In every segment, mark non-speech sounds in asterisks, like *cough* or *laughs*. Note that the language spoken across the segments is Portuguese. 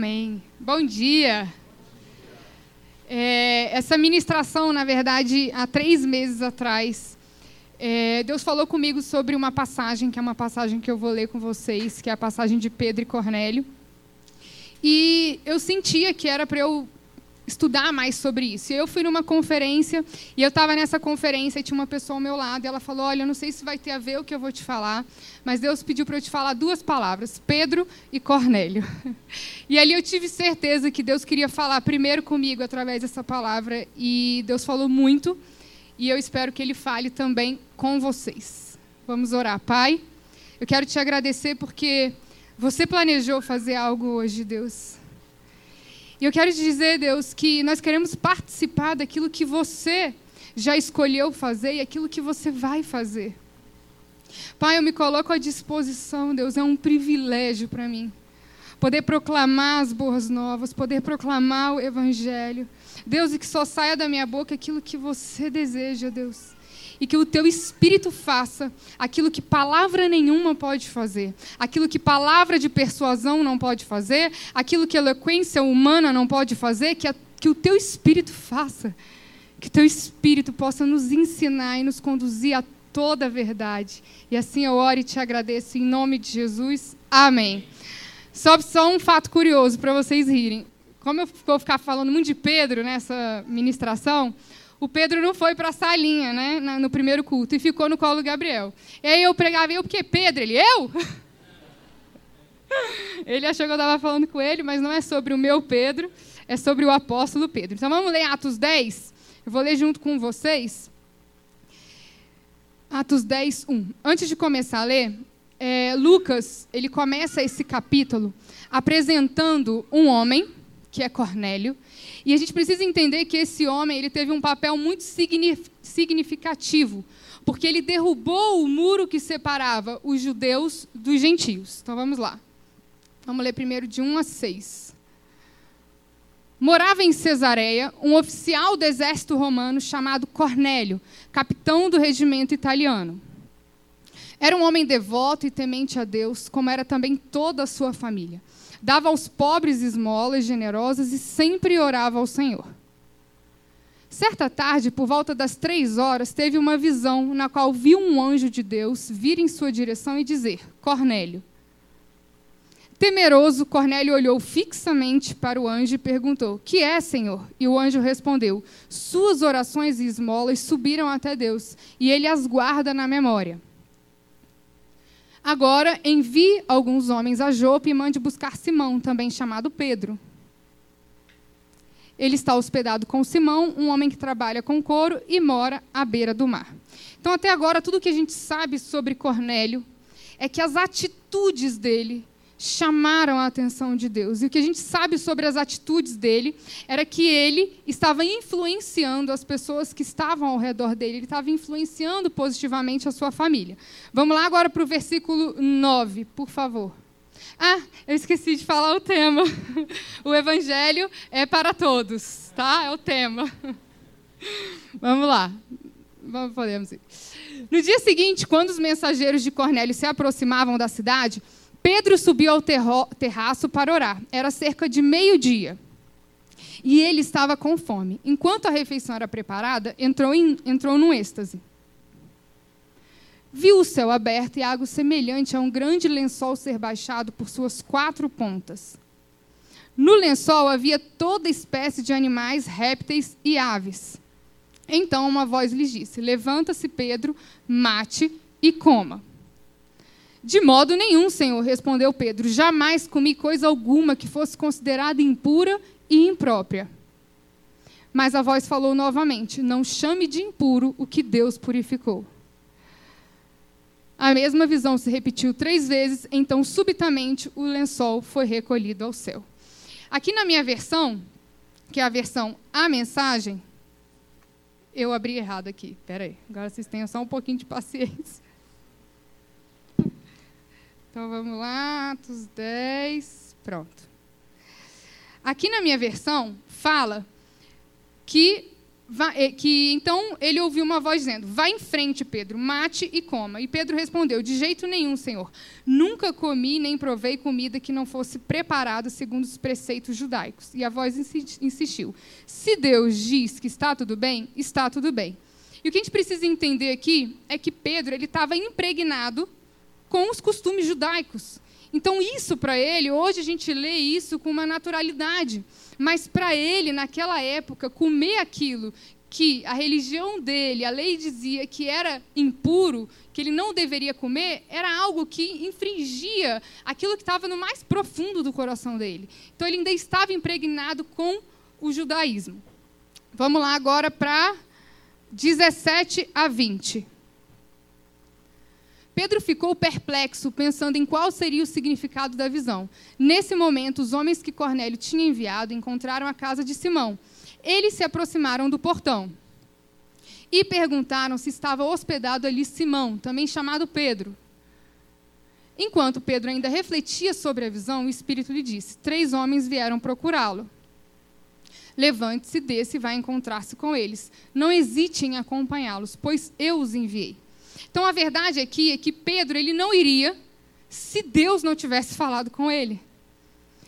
Amém. Bom dia. É, essa ministração, na verdade, há três meses atrás, é, Deus falou comigo sobre uma passagem, que é uma passagem que eu vou ler com vocês, que é a passagem de Pedro e Cornélio. E eu sentia que era para eu estudar mais sobre isso. Eu fui numa conferência, e eu estava nessa conferência e tinha uma pessoa ao meu lado, e ela falou: Olha, eu não sei se vai ter a ver o que eu vou te falar, mas Deus pediu para eu te falar duas palavras: Pedro e Cornélio. *laughs* E ali eu tive certeza que Deus queria falar primeiro comigo através dessa palavra, e Deus falou muito, e eu espero que Ele fale também com vocês. Vamos orar. Pai, eu quero te agradecer porque você planejou fazer algo hoje, Deus. E eu quero te dizer, Deus, que nós queremos participar daquilo que você já escolheu fazer e aquilo que você vai fazer. Pai, eu me coloco à disposição, Deus, é um privilégio para mim. Poder proclamar as boas novas, poder proclamar o Evangelho. Deus, e que só saia da minha boca aquilo que você deseja, Deus e que o teu espírito faça aquilo que palavra nenhuma pode fazer, aquilo que palavra de persuasão não pode fazer, aquilo que eloquência humana não pode fazer, que, a, que o teu espírito faça, que o teu espírito possa nos ensinar e nos conduzir a toda a verdade. E assim eu oro e te agradeço em nome de Jesus. Amém. Só, só um fato curioso para vocês rirem. Como eu vou ficar falando muito de Pedro nessa ministração, o Pedro não foi para a salinha, né, no primeiro culto, e ficou no colo do Gabriel. E aí eu pregava, eu, porque Pedro? Ele, eu? *laughs* Ele achou que eu estava falando com ele, mas não é sobre o meu Pedro, é sobre o apóstolo Pedro. Então vamos ler Atos 10. Eu vou ler junto com vocês. Atos 10, 1. Antes de começar a ler, é, Lucas, ele começa esse capítulo apresentando um homem, que é Cornélio, e a gente precisa entender que esse homem ele teve um papel muito significativo, porque ele derrubou o muro que separava os judeus dos gentios. Então vamos lá. Vamos ler primeiro de 1 a 6. Morava em Cesareia um oficial do exército romano chamado Cornélio, capitão do regimento italiano. Era um homem devoto e temente a Deus, como era também toda a sua família dava aos pobres esmolas generosas e sempre orava ao Senhor. Certa tarde, por volta das três horas, teve uma visão na qual viu um anjo de Deus vir em sua direção e dizer: Cornélio. Temeroso, Cornélio olhou fixamente para o anjo e perguntou: Que é, Senhor? E o anjo respondeu: Suas orações e esmolas subiram até Deus, e ele as guarda na memória. Agora envie alguns homens a Jope e mande buscar Simão, também chamado Pedro. Ele está hospedado com Simão, um homem que trabalha com couro e mora à beira do mar. Então, até agora, tudo que a gente sabe sobre Cornélio é que as atitudes dele chamaram a atenção de Deus. E o que a gente sabe sobre as atitudes dele era que ele estava influenciando as pessoas que estavam ao redor dele, ele estava influenciando positivamente a sua família. Vamos lá agora para o versículo 9, por favor. Ah, eu esqueci de falar o tema. *laughs* O evangelho é para todos, tá? É o tema. *laughs* Vamos lá. Vamos, podemos ir. No dia seguinte, quando os mensageiros de Cornélio se aproximavam da cidade, Pedro subiu ao terraço para orar. Era cerca de meio-dia. E ele estava com fome. Enquanto a refeição era preparada, entrou, em, entrou num êxtase. Viu o céu aberto e algo semelhante a um grande lençol ser baixado por suas quatro pontas. No lençol havia toda espécie de animais, répteis e aves. Então uma voz lhe disse: Levanta-se, Pedro, mate e coma. De modo nenhum, Senhor, respondeu Pedro. Jamais comi coisa alguma que fosse considerada impura e imprópria. Mas a voz falou novamente: Não chame de impuro o que Deus purificou. A mesma visão se repetiu três vezes, então subitamente o lençol foi recolhido ao céu. Aqui na minha versão, que é a versão A Mensagem, eu abri errado aqui. Espera aí, agora vocês tenham só um pouquinho de paciência. Então vamos lá, Atos 10. Pronto. Aqui na minha versão fala que é, que então ele ouviu uma voz dizendo: Vá em frente, Pedro, mate e coma. E Pedro respondeu: De jeito nenhum, Senhor. Nunca comi nem provei comida que não fosse preparada segundo os preceitos judaicos. E a voz insistiu: Se Deus diz que está tudo bem, está tudo bem. E o que a gente precisa entender aqui é que Pedro ele estava impregnado com os costumes judaicos. Então, isso para ele, hoje a gente lê isso com uma naturalidade. Mas para ele, naquela época, comer aquilo que a religião dele, a lei dizia que era impuro, que ele não deveria comer, era algo que infringia aquilo que estava no mais profundo do coração dele. Então ele ainda estava impregnado com o judaísmo. Vamos lá agora para 17 a 20. Pedro ficou perplexo, pensando em qual seria o significado da visão. Nesse momento, os homens que Cornélio tinha enviado encontraram a casa de Simão. Eles se aproximaram do portão e perguntaram se estava hospedado ali Simão, também chamado Pedro. Enquanto Pedro ainda refletia sobre a visão, o Espírito lhe disse: Três homens vieram procurá-lo. Levante-se, desce e vá encontrar-se com eles. Não hesite em acompanhá-los, pois eu os enviei. Então a verdade aqui é que Pedro ele não iria se Deus não tivesse falado com ele.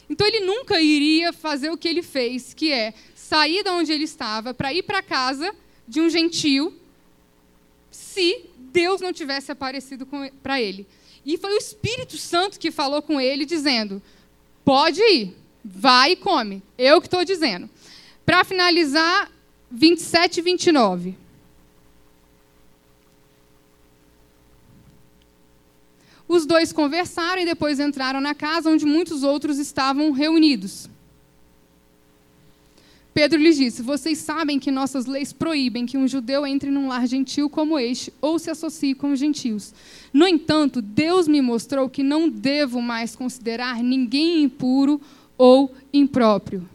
Então ele nunca iria fazer o que ele fez, que é sair de onde ele estava para ir para casa de um gentio, se Deus não tivesse aparecido para ele. E foi o Espírito Santo que falou com ele, dizendo: pode ir, vai e come. Eu que estou dizendo. Para finalizar, 27 e 29. Os dois conversaram e depois entraram na casa onde muitos outros estavam reunidos. Pedro lhes disse: Vocês sabem que nossas leis proíbem que um judeu entre num lar gentil como este ou se associe com os gentios. No entanto, Deus me mostrou que não devo mais considerar ninguém impuro ou impróprio.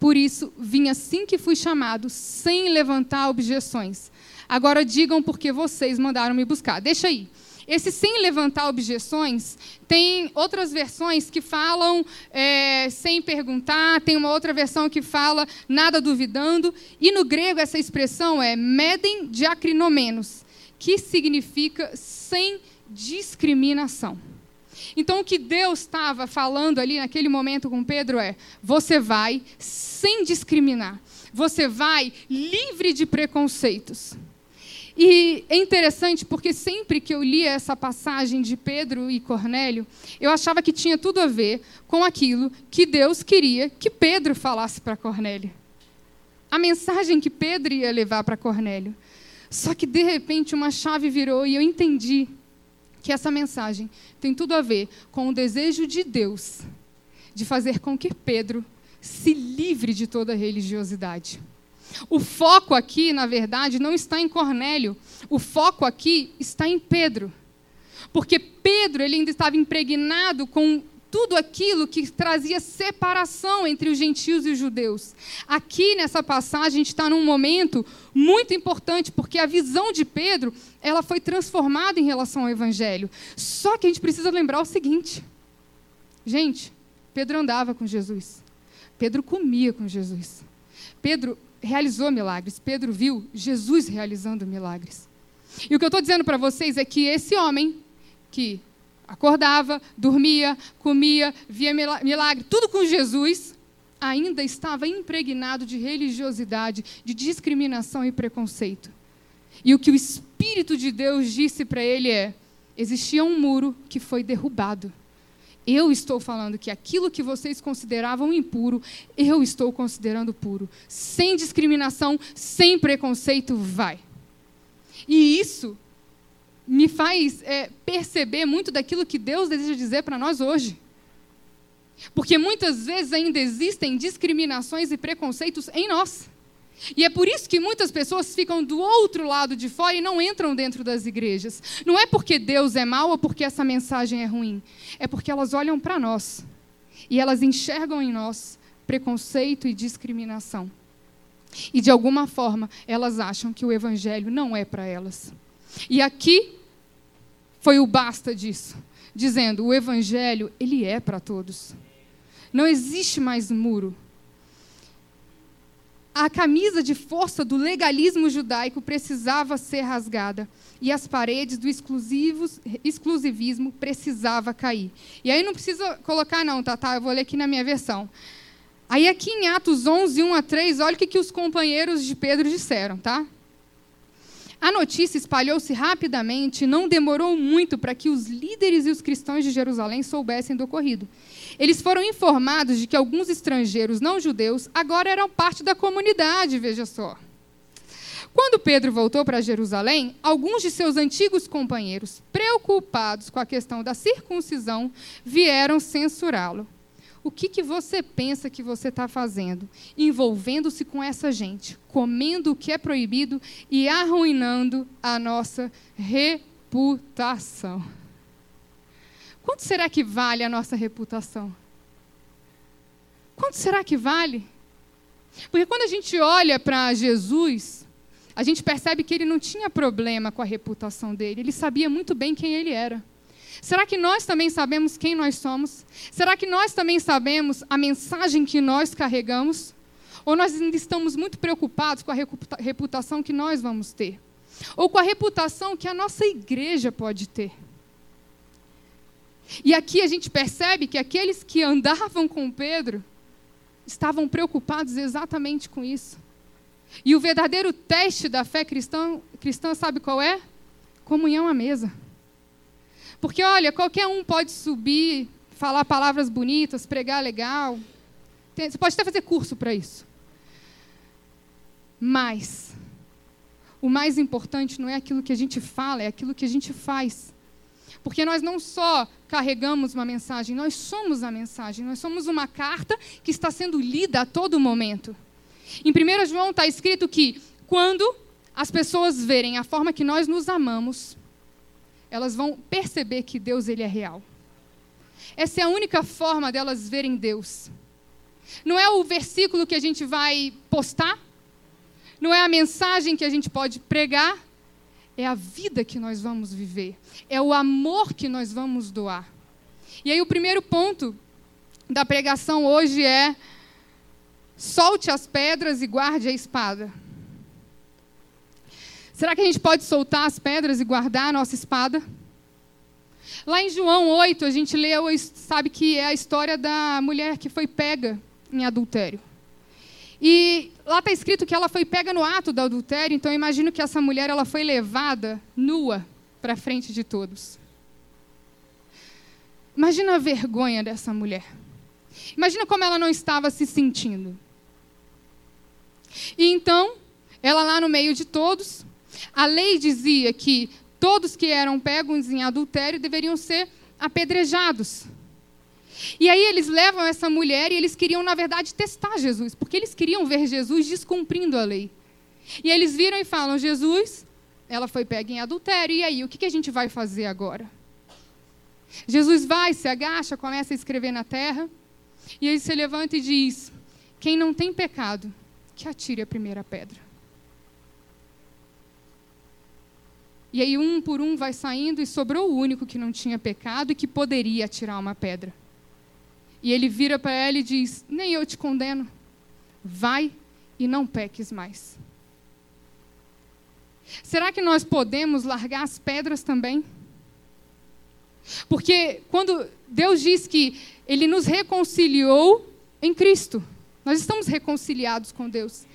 Por isso, vim assim que fui chamado, sem levantar objeções. Agora digam por que vocês mandaram me buscar. Deixa aí. Esse sem levantar objeções, tem outras versões que falam é, sem perguntar, tem uma outra versão que fala nada duvidando, e no grego essa expressão é medem diacrinomenos, que significa sem discriminação. Então, o que Deus estava falando ali naquele momento com Pedro é: você vai sem discriminar, você vai livre de preconceitos. E é interessante porque sempre que eu lia essa passagem de Pedro e Cornélio, eu achava que tinha tudo a ver com aquilo que Deus queria que Pedro falasse para Cornélio. A mensagem que Pedro ia levar para Cornélio. Só que de repente uma chave virou e eu entendi que essa mensagem tem tudo a ver com o desejo de Deus de fazer com que Pedro se livre de toda religiosidade. O foco aqui, na verdade, não está em Cornélio. O foco aqui está em Pedro. Porque Pedro ele ainda estava impregnado com tudo aquilo que trazia separação entre os gentios e os judeus. Aqui nessa passagem a gente está num momento muito importante, porque a visão de Pedro ela foi transformada em relação ao Evangelho. Só que a gente precisa lembrar o seguinte, gente, Pedro andava com Jesus, Pedro comia com Jesus, Pedro realizou milagres. Pedro viu Jesus realizando milagres. E o que eu estou dizendo para vocês é que esse homem que acordava, dormia, comia, via milagre, tudo com Jesus, ainda estava impregnado de religiosidade, de discriminação e preconceito. E o que o Espírito de Deus disse para ele é: existia um muro que foi derrubado. Eu estou falando que aquilo que vocês consideravam impuro, eu estou considerando puro. Sem discriminação, sem preconceito, vai. E isso me faz é, perceber muito daquilo que Deus deseja dizer para nós hoje. Porque muitas vezes ainda existem discriminações e preconceitos em nós. E é por isso que muitas pessoas ficam do outro lado de fora e não entram dentro das igrejas. Não é porque Deus é mau ou porque essa mensagem é ruim. É porque elas olham para nós e elas enxergam em nós preconceito e discriminação. E de alguma forma elas acham que o evangelho não é para elas. E aqui foi o basta disso, dizendo: o evangelho, ele é para todos. Não existe mais muro. A camisa de força do legalismo judaico precisava ser rasgada e as paredes do exclusivismo precisava cair. E aí não precisa colocar não, tá, tá? Eu vou ler aqui na minha versão. Aí aqui em Atos 11, 1 a 3, olha o que, que os companheiros de Pedro disseram, tá? A notícia espalhou-se rapidamente e não demorou muito para que os líderes e os cristãos de Jerusalém soubessem do ocorrido. Eles foram informados de que alguns estrangeiros não judeus agora eram parte da comunidade, veja só. Quando Pedro voltou para Jerusalém, alguns de seus antigos companheiros, preocupados com a questão da circuncisão, vieram censurá-lo. O que, que você pensa que você está fazendo? Envolvendo-se com essa gente, comendo o que é proibido e arruinando a nossa reputação. Quanto será que vale a nossa reputação? Quanto será que vale? Porque quando a gente olha para Jesus, a gente percebe que ele não tinha problema com a reputação dele, ele sabia muito bem quem ele era. Será que nós também sabemos quem nós somos? Será que nós também sabemos a mensagem que nós carregamos? Ou nós ainda estamos muito preocupados com a reputação que nós vamos ter? Ou com a reputação que a nossa igreja pode ter? E aqui a gente percebe que aqueles que andavam com Pedro estavam preocupados exatamente com isso. E o verdadeiro teste da fé cristã, cristã sabe qual é? Comunhão à mesa. Porque, olha, qualquer um pode subir, falar palavras bonitas, pregar legal. Você pode até fazer curso para isso. Mas, o mais importante não é aquilo que a gente fala, é aquilo que a gente faz. Porque nós não só carregamos uma mensagem, nós somos a mensagem. Nós somos uma carta que está sendo lida a todo momento. Em 1 João está escrito que quando as pessoas verem a forma que nós nos amamos, elas vão perceber que Deus ele é real. Essa é a única forma delas verem Deus. Não é o versículo que a gente vai postar, não é a mensagem que a gente pode pregar, é a vida que nós vamos viver, é o amor que nós vamos doar. E aí o primeiro ponto da pregação hoje é solte as pedras e guarde a espada. Será que a gente pode soltar as pedras e guardar a nossa espada? Lá em João 8, a gente leu, sabe que é a história da mulher que foi pega em adultério. E lá está escrito que ela foi pega no ato do adultério, então eu imagino que essa mulher ela foi levada nua para frente de todos. Imagina a vergonha dessa mulher. Imagina como ela não estava se sentindo. E então, ela lá no meio de todos, a lei dizia que todos que eram pegos em adultério deveriam ser apedrejados. E aí eles levam essa mulher e eles queriam, na verdade, testar Jesus, porque eles queriam ver Jesus descumprindo a lei. E eles viram e falam: Jesus, ela foi pega em adultério, e aí, o que a gente vai fazer agora? Jesus vai, se agacha, começa a escrever na terra, e ele se levanta e diz: Quem não tem pecado, que atire a primeira pedra. E aí, um por um, vai saindo e sobrou o único que não tinha pecado e que poderia atirar uma pedra. E ele vira para ela e diz: Nem eu te condeno. Vai e não peques mais. Será que nós podemos largar as pedras também? Porque quando Deus diz que Ele nos reconciliou em Cristo, nós estamos reconciliados com Deus.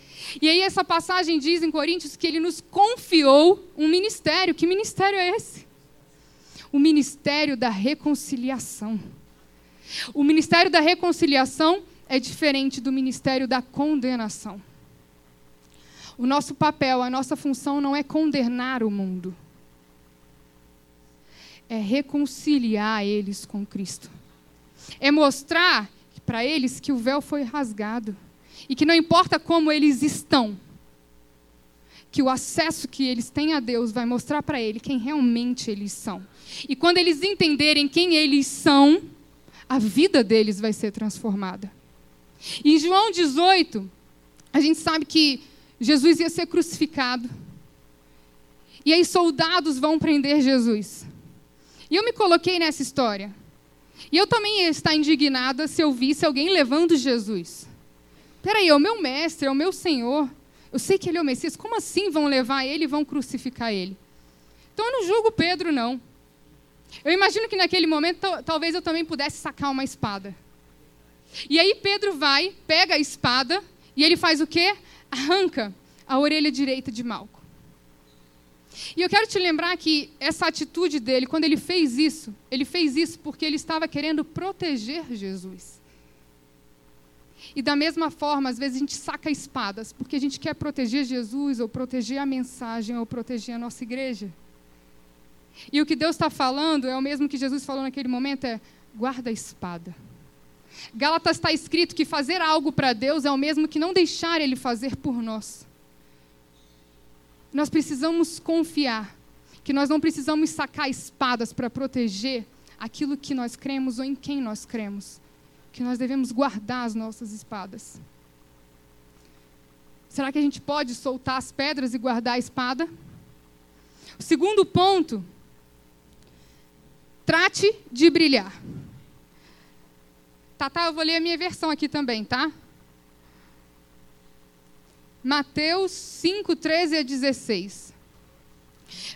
E aí essa passagem diz em Coríntios que ele nos confiou um ministério. Que ministério é esse? O ministério da reconciliação. O ministério da reconciliação é diferente do ministério da condenação. O nosso papel, a nossa função não é condenar o mundo. É reconciliar eles com Cristo. É mostrar para eles que o véu foi rasgado e que não importa como eles estão, que o acesso que eles têm a Deus vai mostrar para ele quem realmente eles são. E quando eles entenderem quem eles são, a vida deles vai ser transformada. Em João 18, a gente sabe que Jesus ia ser crucificado. E aí soldados vão prender Jesus. E eu me coloquei nessa história. E eu também ia estar indignada se eu visse alguém levando Jesus. Peraí, é o meu mestre, é o meu Senhor. Eu sei que ele é o Messias. Como assim vão levar ele e vão crucificar ele? Então eu não julgo Pedro, não. Eu imagino que naquele momento talvez eu também pudesse sacar uma espada. E aí Pedro vai, pega a espada e ele faz o quê? Arranca a orelha direita de Malco. E eu quero te lembrar que essa atitude dele, quando ele fez isso, ele fez isso porque ele estava querendo proteger Jesus. E da mesma forma, às vezes a gente saca espadas porque a gente quer proteger Jesus, ou proteger a mensagem, ou proteger a nossa igreja. E o que Deus está falando é o mesmo que Jesus falou naquele momento: é guarda a espada. Gálatas está escrito que fazer algo para Deus é o mesmo que não deixar Ele fazer por nós. Nós precisamos confiar que nós não precisamos sacar espadas para proteger aquilo que nós cremos ou em quem nós cremos. Que nós devemos guardar as nossas espadas. Será que a gente pode soltar as pedras e guardar a espada? O segundo ponto, trate de brilhar. Tá, tá, eu vou ler a minha versão aqui também, tá? Mateus 5, 13 a 16.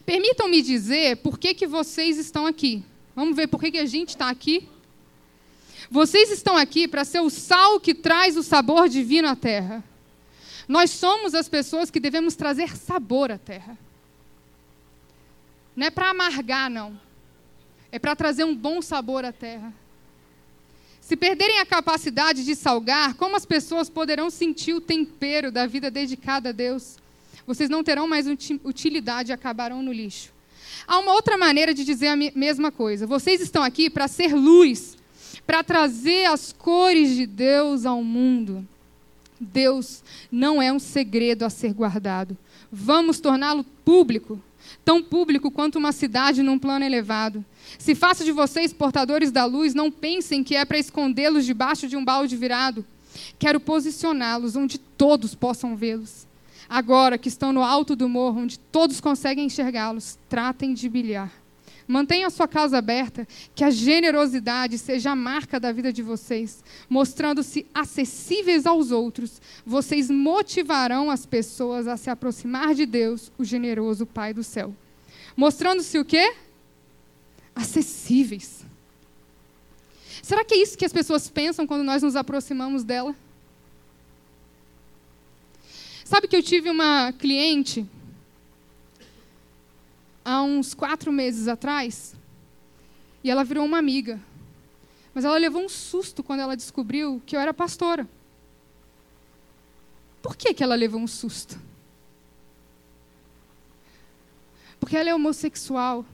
Permitam-me dizer por que, que vocês estão aqui. Vamos ver por que, que a gente está aqui? Vocês estão aqui para ser o sal que traz o sabor divino à terra. Nós somos as pessoas que devemos trazer sabor à terra. Não é para amargar, não. É para trazer um bom sabor à terra. Se perderem a capacidade de salgar, como as pessoas poderão sentir o tempero da vida dedicada a Deus? Vocês não terão mais utilidade e acabarão no lixo. Há uma outra maneira de dizer a mesma coisa. Vocês estão aqui para ser luz, para trazer as cores de Deus ao mundo. Deus não é um segredo a ser guardado. Vamos torná-lo público, tão público quanto uma cidade num plano elevado. Se faço de vocês portadores da luz, não pensem que é para escondê-los debaixo de um balde virado. Quero posicioná-los onde todos possam vê-los. Agora que estão no alto do morro, onde todos conseguem enxergá-los, tratem de brilhar. Mantenham a sua casa aberta, que a generosidade seja a marca da vida de vocês. Mostrando-se acessíveis aos outros, vocês motivarão as pessoas a se aproximar de Deus, o generoso Pai do céu. Mostrando-se o quê? Acessíveis. Será que é isso que as pessoas pensam quando nós nos aproximamos dela? Sabe que eu tive uma cliente há uns quatro meses atrás e ela virou uma amiga. Mas ela levou um susto quando ela descobriu que eu era pastora. Por que, que ela levou um susto? Porque ela é homossexual.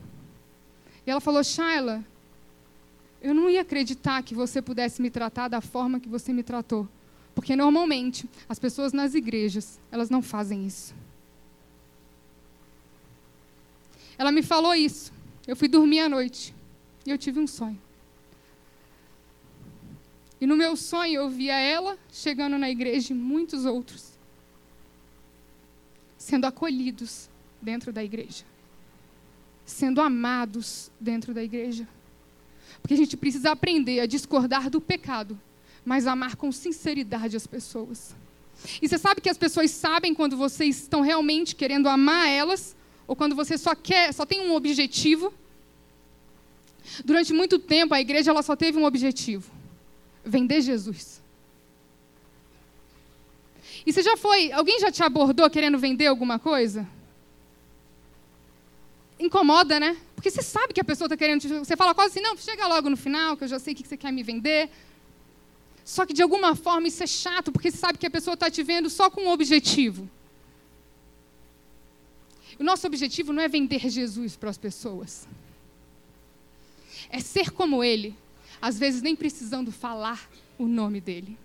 E ela falou: Shaila, eu não ia acreditar que você pudesse me tratar da forma que você me tratou. Porque normalmente as pessoas nas igrejas, elas não fazem isso. Ela me falou isso. Eu fui dormir à noite e eu tive um sonho. E no meu sonho eu via ela chegando na igreja e muitos outros sendo acolhidos dentro da igreja sendo amados dentro da igreja. Porque a gente precisa aprender a discordar do pecado, mas amar com sinceridade as pessoas. E você sabe que as pessoas sabem quando vocês estão realmente querendo amar elas ou quando você só quer, só tem um objetivo. Durante muito tempo a igreja ela só teve um objetivo: vender Jesus. E você já foi, alguém já te abordou querendo vender alguma coisa? Incomoda, né? Porque você sabe que a pessoa está querendo. Você fala quase assim, não, chega logo no final, que eu já sei o que você quer me vender. Só que de alguma forma isso é chato, porque você sabe que a pessoa está te vendo só com um objetivo. O nosso objetivo não é vender Jesus para as pessoas. É ser como Ele, às vezes nem precisando falar o nome dele.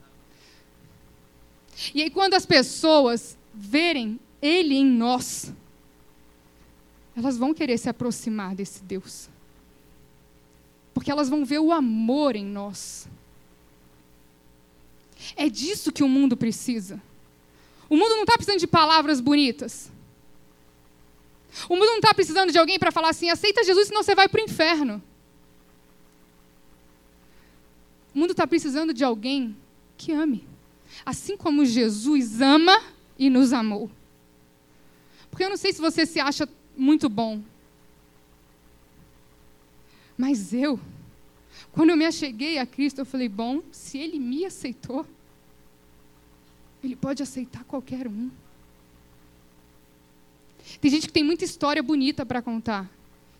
E aí, quando as pessoas verem Ele em nós, elas vão querer se aproximar desse Deus. Porque elas vão ver o amor em nós. É disso que o mundo precisa. O mundo não está precisando de palavras bonitas. O mundo não está precisando de alguém para falar assim: aceita Jesus, senão você vai para o inferno. O mundo está precisando de alguém que ame. assim como Jesus ama e nos amou. Porque eu não sei se você se acha muito bom, mas eu, quando eu me acheguei a Cristo, eu falei: bom, se Ele me aceitou, Ele pode aceitar qualquer um. Tem gente que tem muita história bonita para contar.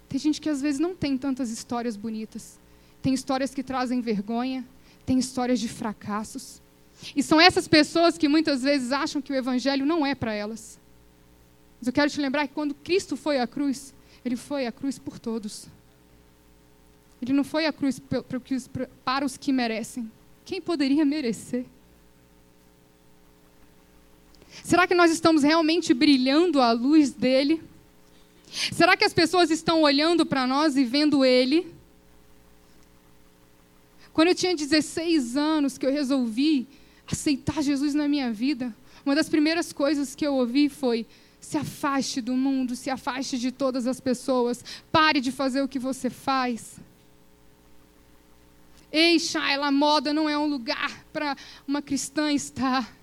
Tem gente que às vezes não tem tantas histórias bonitas. Tem histórias que trazem vergonha, tem histórias de fracassos. E são essas pessoas que muitas vezes acham que o evangelho não é para elas. Mas eu quero te lembrar que quando Cristo foi à cruz, ele foi à cruz por todos. Ele não foi à cruz para os que merecem. Quem poderia merecer? Será que nós estamos realmente brilhando à luz dele? Será que as pessoas estão olhando para nós e vendo ele? Quando eu tinha 16 anos, que eu resolvi aceitar Jesus na minha vida, uma das primeiras coisas que eu ouvi foi: se afaste do mundo, se afaste de todas as pessoas, pare de fazer o que você faz. Ei, Shaila, a moda não é um lugar para uma cristã estar.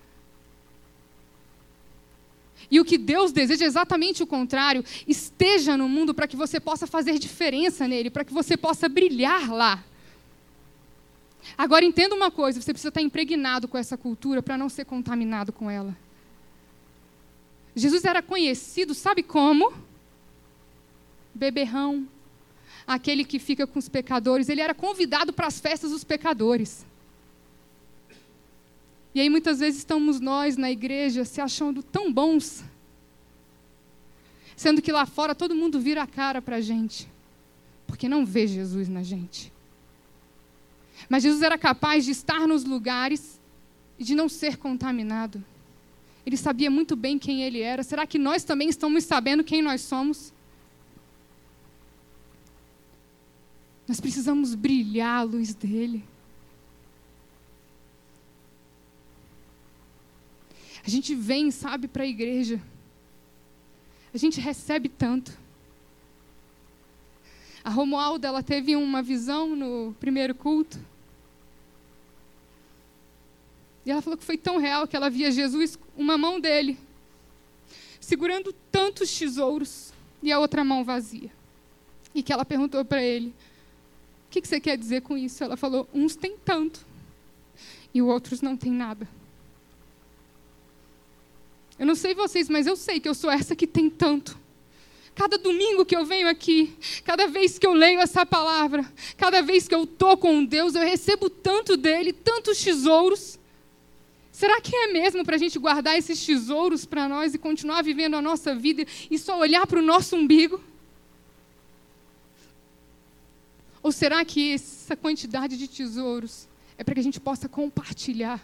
E o que Deus deseja é exatamente o contrário. Esteja no mundo para que você possa fazer diferença nele, para que você possa brilhar lá. Agora entenda uma coisa: você precisa estar impregnado com essa cultura para não ser contaminado com ela. Jesus era conhecido, sabe como? Beberrão, aquele que fica com os pecadores. Ele era convidado para as festas dos pecadores. E aí muitas vezes estamos nós na igreja se achando tão bons, sendo que lá fora todo mundo vira a cara para a gente, porque não vê Jesus na gente. Mas Jesus era capaz de estar nos lugares e de não ser contaminado. Ele sabia muito bem quem ele era. Será que nós também estamos sabendo quem nós somos? Nós precisamos brilhar a luz dele. A gente vem, sabe, para a igreja. A gente recebe tanto. A Romualda, ela teve uma visão no primeiro culto. E ela falou que foi tão real que ela via Jesus, uma mão dele, segurando tantos tesouros e a outra mão vazia. E que ela perguntou para ele: O que, que você quer dizer com isso? Ela falou: Uns têm tanto e os outros não têm nada. Eu não sei vocês, mas eu sei que eu sou essa que tem tanto. Cada domingo que eu venho aqui, cada vez que eu leio essa palavra, cada vez que eu estou com Deus, eu recebo tanto dele, tantos tesouros. Será que é mesmo para a gente guardar esses tesouros para nós e continuar vivendo a nossa vida e só olhar para o nosso umbigo? Ou será que essa quantidade de tesouros é para que a gente possa compartilhar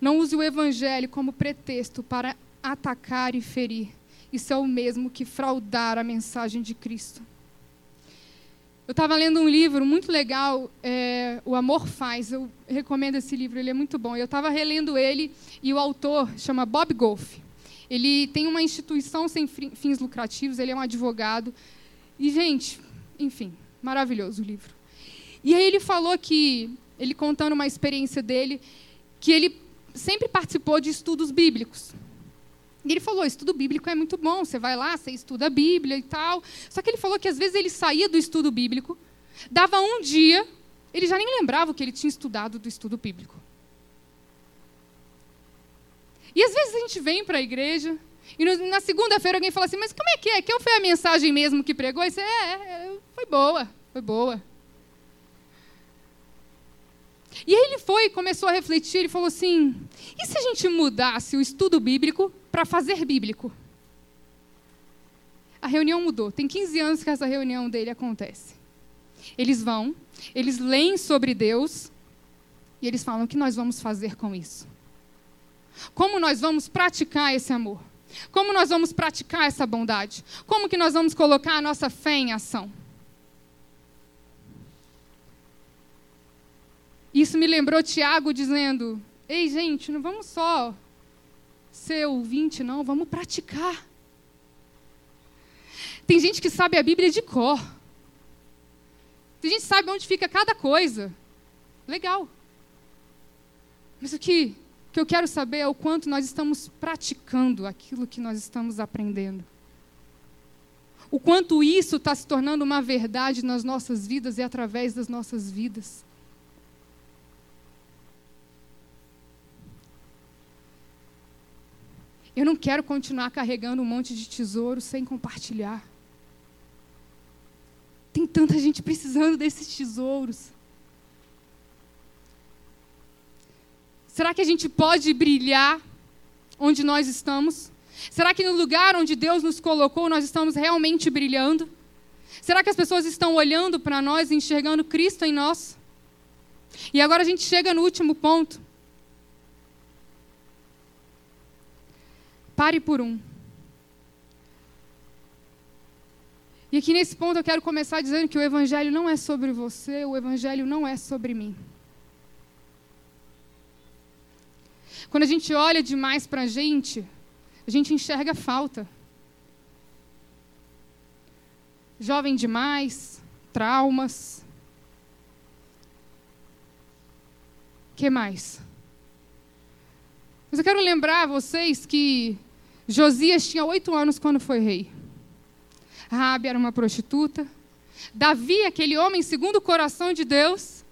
Não use o evangelho como pretexto para atacar e ferir. Isso é o mesmo que fraudar a mensagem de Cristo. Eu estava lendo um livro muito legal, é, O Amor Faz. Eu recomendo esse livro, ele é muito bom. Eu estava relendo ele e o autor chama Bob Golf. Ele tem uma instituição sem fins lucrativos, ele é um advogado. E, gente, enfim, maravilhoso o livro. E aí ele falou que, ele contando uma experiência dele, que ele sempre participou de estudos bíblicos. E ele falou: estudo bíblico é muito bom, você vai lá, você estuda a Bíblia e tal. Só que ele falou que às vezes ele saía do estudo bíblico, dava um dia, ele já nem lembrava o que ele tinha estudado do estudo bíblico. E às vezes a gente vem para a igreja, e na segunda-feira alguém fala assim: Mas como é que é? Que foi a mensagem mesmo que pregou? E você, é, é, foi boa, foi boa. E aí ele foi, começou a refletir e falou assim: e se a gente mudasse o estudo bíblico para fazer bíblico? A reunião mudou. Tem 15 anos que essa reunião dele acontece. Eles vão, eles leem sobre Deus e eles falam: o que nós vamos fazer com isso? Como nós vamos praticar esse amor? Como nós vamos praticar essa bondade? Como que nós vamos colocar a nossa fé em ação? Isso me lembrou Tiago dizendo: Ei, gente, não vamos só ser ouvinte, não, vamos praticar. Tem gente que sabe a Bíblia de cor. A gente sabe onde fica cada coisa, legal. Mas o que, o que eu quero saber é o quanto nós estamos praticando aquilo que nós estamos aprendendo. O quanto isso está se tornando uma verdade nas nossas vidas e através das nossas vidas. Eu não quero continuar carregando um monte de tesouro sem compartilhar. Tem tanta gente precisando desses tesouros. Será que a gente pode brilhar onde nós estamos? Será que no lugar onde Deus nos colocou nós estamos realmente brilhando? Será que as pessoas estão olhando para nós e enxergando Cristo em nós? E agora a gente chega no último ponto. Pare por um. E aqui nesse ponto eu quero começar dizendo que o Evangelho não é sobre você, o Evangelho não é sobre mim. Quando a gente olha demais para a gente, a gente enxerga falta. Jovem demais, traumas. que mais? Mas eu quero lembrar vocês que Josias tinha oito anos quando foi rei. Rabi era uma prostituta. Davi, aquele homem segundo o coração de Deus,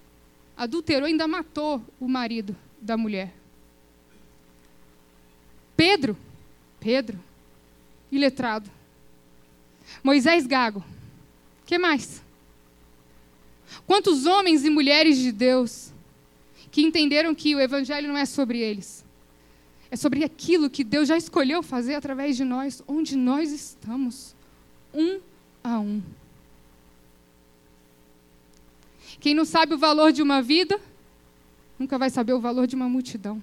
adulterou e ainda matou o marido da mulher. Pedro, Pedro, iletrado. Moisés Gago. que mais? Quantos homens e mulheres de Deus que entenderam que o evangelho não é sobre eles, é sobre aquilo que Deus já escolheu fazer através de nós, onde nós estamos, um a um. Quem não sabe o valor de uma vida, nunca vai saber o valor de uma multidão.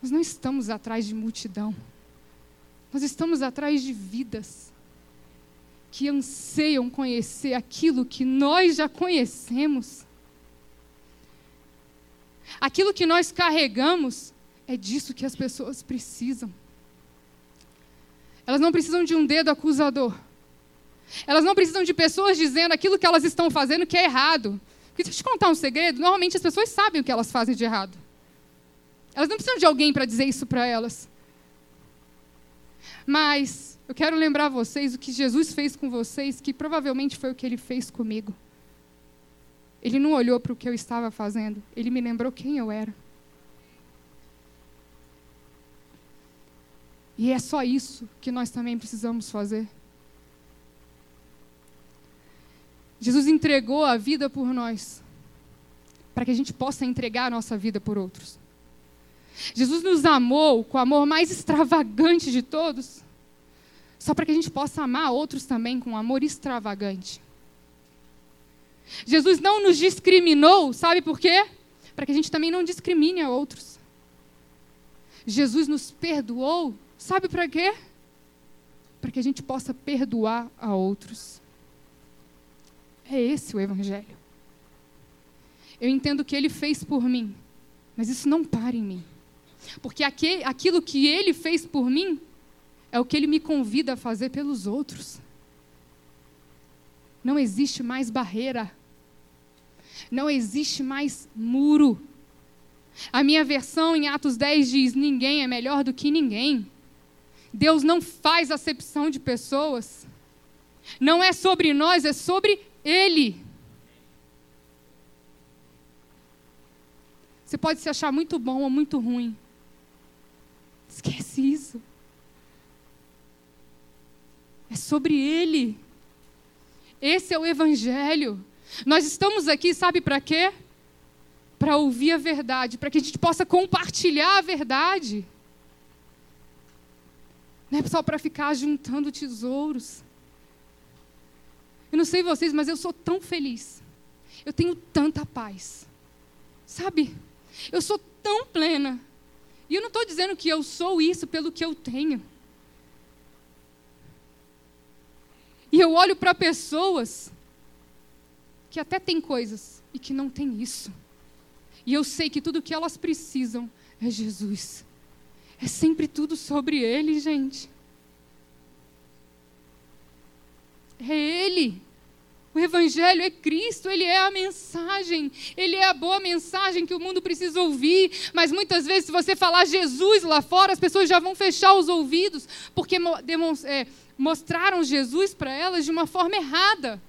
Nós não estamos atrás de multidão. Nós estamos atrás de vidas que anseiam conhecer aquilo que nós já conhecemos. Aquilo que nós carregamos é disso que as pessoas precisam. Elas não precisam de um dedo acusador. Elas não precisam de pessoas dizendo aquilo que elas estão fazendo que é errado. Porque deixa eu te contar um segredo: normalmente as pessoas sabem o que elas fazem de errado. Elas não precisam de alguém para dizer isso para elas. Mas eu quero lembrar vocês o que Jesus fez com vocês, que provavelmente foi o que ele fez comigo. Ele não olhou para o que eu estava fazendo, ele me lembrou quem eu era. E é só isso que nós também precisamos fazer. Jesus entregou a vida por nós, para que a gente possa entregar a nossa vida por outros. Jesus nos amou com o amor mais extravagante de todos, só para que a gente possa amar outros também com um amor extravagante. Jesus não nos discriminou, sabe por quê? Para que a gente também não discrimine a outros. Jesus nos perdoou Sabe para quê? Para que a gente possa perdoar a outros. É esse o Evangelho. Eu entendo o que ele fez por mim, mas isso não para em mim. Porque aquilo que ele fez por mim é o que ele me convida a fazer pelos outros. Não existe mais barreira. Não existe mais muro. A minha versão em Atos 10 diz: ninguém é melhor do que ninguém. Deus não faz acepção de pessoas. Não é sobre nós, é sobre Ele. Você pode se achar muito bom ou muito ruim. Esquece isso. É sobre Ele. Esse é o Evangelho. Nós estamos aqui, sabe para quê? Para ouvir a verdade, para que a gente possa compartilhar a verdade. Não é só para ficar juntando tesouros. Eu não sei vocês, mas eu sou tão feliz. Eu tenho tanta paz. Sabe? Eu sou tão plena. E eu não estou dizendo que eu sou isso pelo que eu tenho. E eu olho para pessoas que até têm coisas e que não têm isso. E eu sei que tudo o que elas precisam é Jesus. É sempre tudo sobre Ele, gente. É Ele. O Evangelho é Cristo, ele é a mensagem, ele é a boa mensagem que o mundo precisa ouvir. Mas muitas vezes, se você falar Jesus lá fora, as pessoas já vão fechar os ouvidos, porque é, mostraram Jesus para elas de uma forma errada.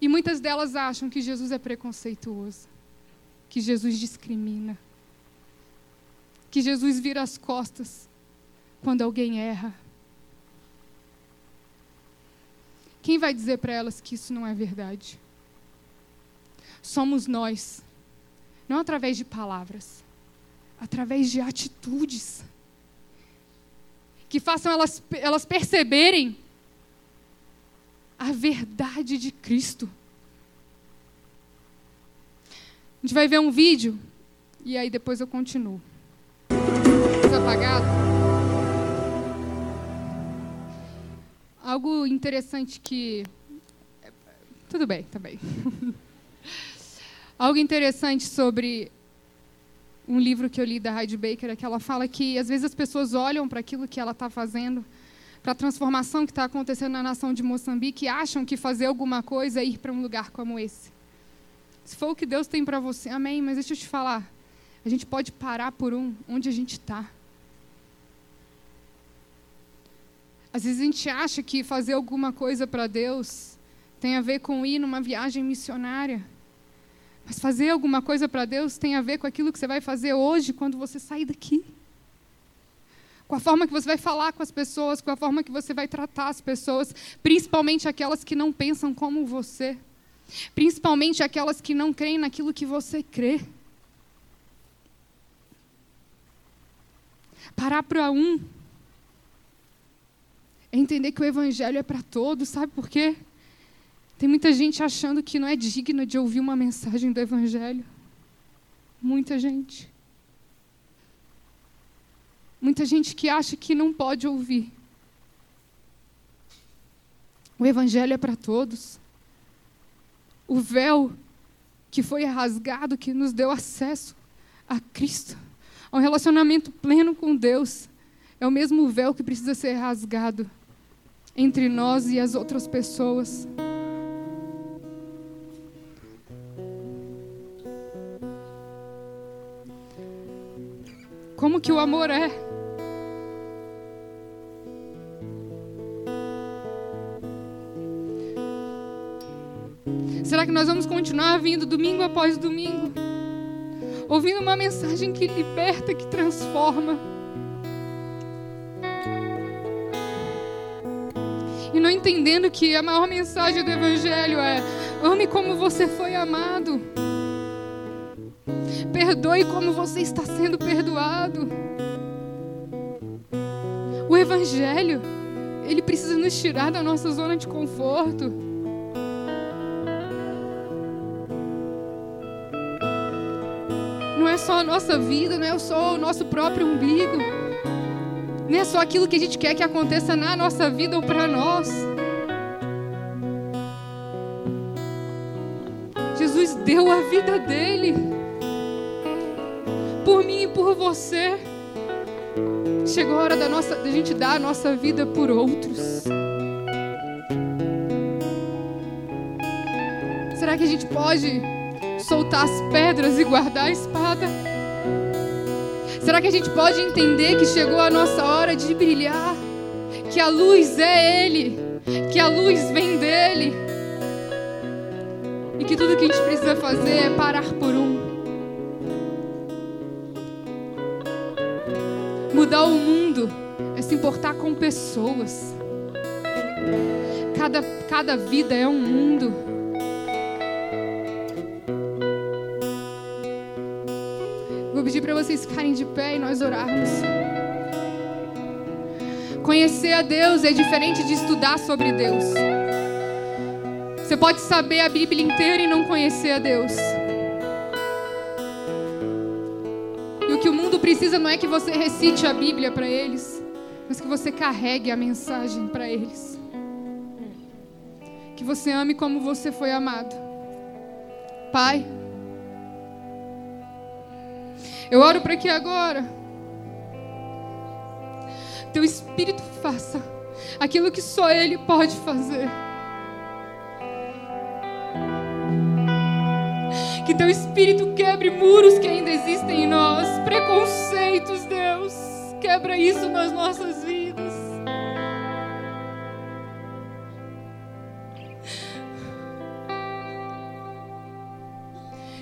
E muitas delas acham que Jesus é preconceituoso, que Jesus discrimina, que Jesus vira as costas quando alguém erra Quem vai dizer para elas que isso não é verdade? Somos nós, não através de palavras, através de atitudes que façam elas, elas perceberem a verdade de Cristo. A gente vai ver um vídeo e aí depois eu continuo. Apagado? algo interessante que. Tudo bem, tá bem. *laughs* algo interessante sobre um livro que eu li da Heidi Baker é que ela fala que às vezes as pessoas olham para aquilo que ela está fazendo, para a transformação que está acontecendo na nação de Moçambique e acham que fazer alguma coisa é ir para um lugar como esse. Se for o que Deus tem para você, amém. Mas deixa eu te falar, a gente pode parar por um onde a gente está. Às vezes a gente acha que fazer alguma coisa para Deus tem a ver com ir numa viagem missionária. Mas fazer alguma coisa para Deus tem a ver com aquilo que você vai fazer hoje, quando você sair daqui. Com a forma que você vai falar com as pessoas, com a forma que você vai tratar as pessoas, principalmente aquelas que não pensam como você. Principalmente aquelas que não creem naquilo que você crê. Parar para um é entender que o evangelho é para todos, sabe por quê? Tem muita gente achando que não é digna de ouvir uma mensagem do evangelho. Muita gente. Muita gente que acha que não pode ouvir. O evangelho é para todos. O véu que foi rasgado, que nos deu acesso a Cristo, a um relacionamento pleno com Deus, é o mesmo véu que precisa ser rasgado entre nós e as outras pessoas. Como que o amor é? Será que nós vamos continuar vindo domingo após domingo, ouvindo uma mensagem que liberta, que transforma? Não entendendo que a maior mensagem do Evangelho é: ame como você foi amado, perdoe como você está sendo perdoado. O Evangelho, ele precisa nos tirar da nossa zona de conforto. Não é só a nossa vida, não é só o nosso próprio umbigo. Não é só aquilo que a gente quer que aconteça na nossa vida ou para nós. Jesus deu a vida dele por mim e por você. Chegou a hora da, nossa, da gente dar a nossa vida por outros. Será que a gente pode soltar as pedras e guardar a espada? Será que a gente pode entender que chegou a nossa hora de brilhar? Que a luz é Ele, que a luz vem dele. E que tudo que a gente precisa fazer é parar por um. Mudar o mundo é se importar com pessoas. Cada, cada vida é um mundo. Vocês ficarem de pé e nós orarmos. Conhecer a Deus é diferente de estudar sobre Deus. Você pode saber a Bíblia inteira e não conhecer a Deus. E o que o mundo precisa não é que você recite a Bíblia para eles, mas que você carregue a mensagem para eles. Que você ame como você foi amado. Pai, eu oro para que agora teu Espírito faça aquilo que só Ele pode fazer. Que teu espírito quebre muros que ainda existem em nós, preconceitos, Deus. Quebra isso nas nossas vidas.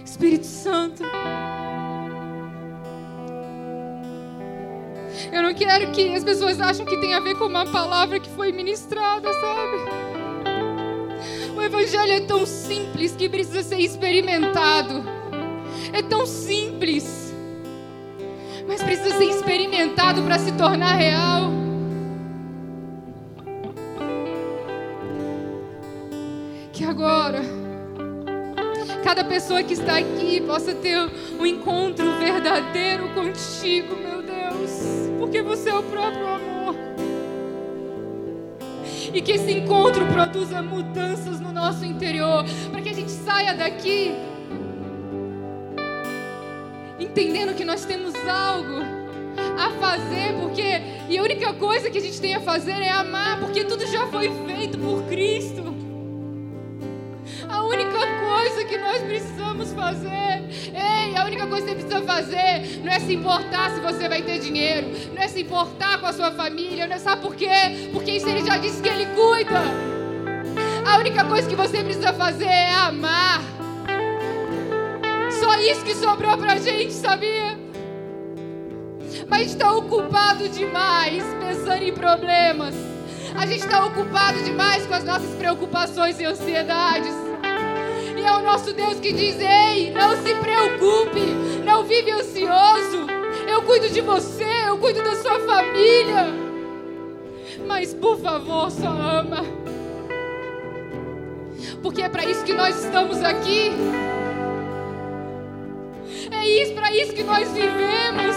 Espírito Santo. Quero que as pessoas achem que tem a ver com uma palavra que foi ministrada, sabe? O Evangelho é tão simples que precisa ser experimentado. É tão simples, mas precisa ser experimentado para se tornar real. Que agora, cada pessoa que está aqui possa ter um encontro verdadeiro contigo, meu o próprio amor. E que esse encontro produza mudanças no nosso interior, para que a gente saia daqui entendendo que nós temos algo a fazer, porque e a única coisa que a gente tem a fazer é amar, porque tudo já foi feito por Cristo. Que nós precisamos fazer, ei, a única coisa que você precisa fazer não é se importar se você vai ter dinheiro, não é se importar com a sua família, não é sabe por quê? Porque isso ele já disse que ele cuida. A única coisa que você precisa fazer é amar. Só isso que sobrou pra gente, sabia? Mas está ocupado demais pensando em problemas. A gente está ocupado demais com as nossas preocupações e ansiedades. E é o nosso Deus que diz: Ei, não se preocupe, não vive ansioso. Eu cuido de você, eu cuido da sua família. Mas por favor, só ama. Porque é para isso que nós estamos aqui. É isso, para isso que nós vivemos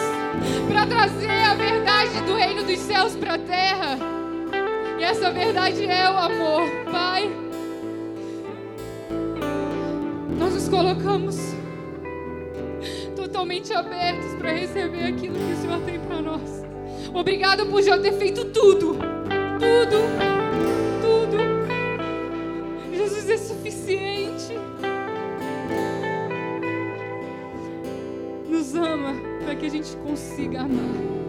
para trazer a verdade do reino dos céus para a terra. E essa verdade é o amor, Pai. Nos colocamos totalmente abertos para receber aquilo que o Senhor tem para nós. Obrigado por já ter feito tudo. Tudo. Tudo. Jesus é suficiente. Nos ama para que a gente consiga amar.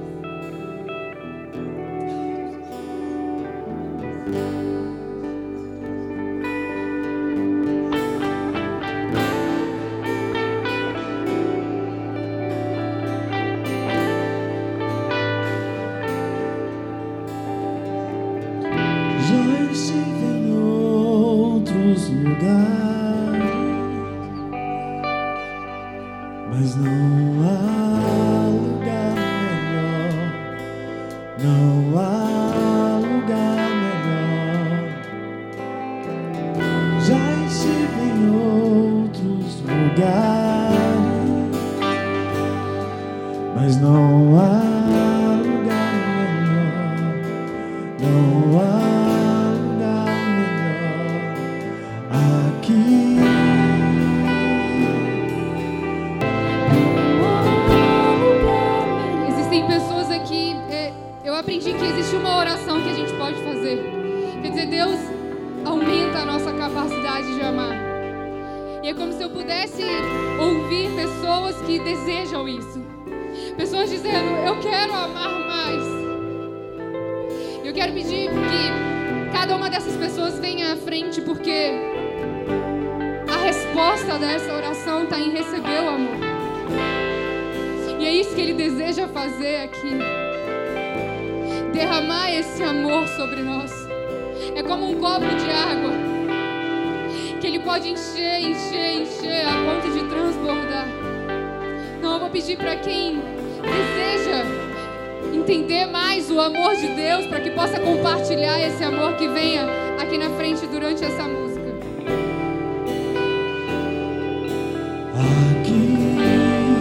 Mas não há lugar melhor. Não há lugar melhor aqui. Existem pessoas aqui. é, eu aprendi que existe uma oração que a gente pode fazer. Quer dizer, Deus aumenta a nossa capacidade de amar. E é como se eu pudesse ouvir pessoas que desejam isso. Pessoas dizendo, eu quero amar mais. Eu quero pedir que cada uma dessas pessoas venha à frente, porque a resposta dessa oração está em receber o amor. E é isso que ele deseja fazer aqui. Derramar esse amor sobre nós. É como um copo de água que ele pode encher, encher, encher a ponto de transbordar. Não, eu vou pedir para quem deseja entender mais o amor de Deus, para que possa compartilhar esse amor que venha aqui na frente durante essa música.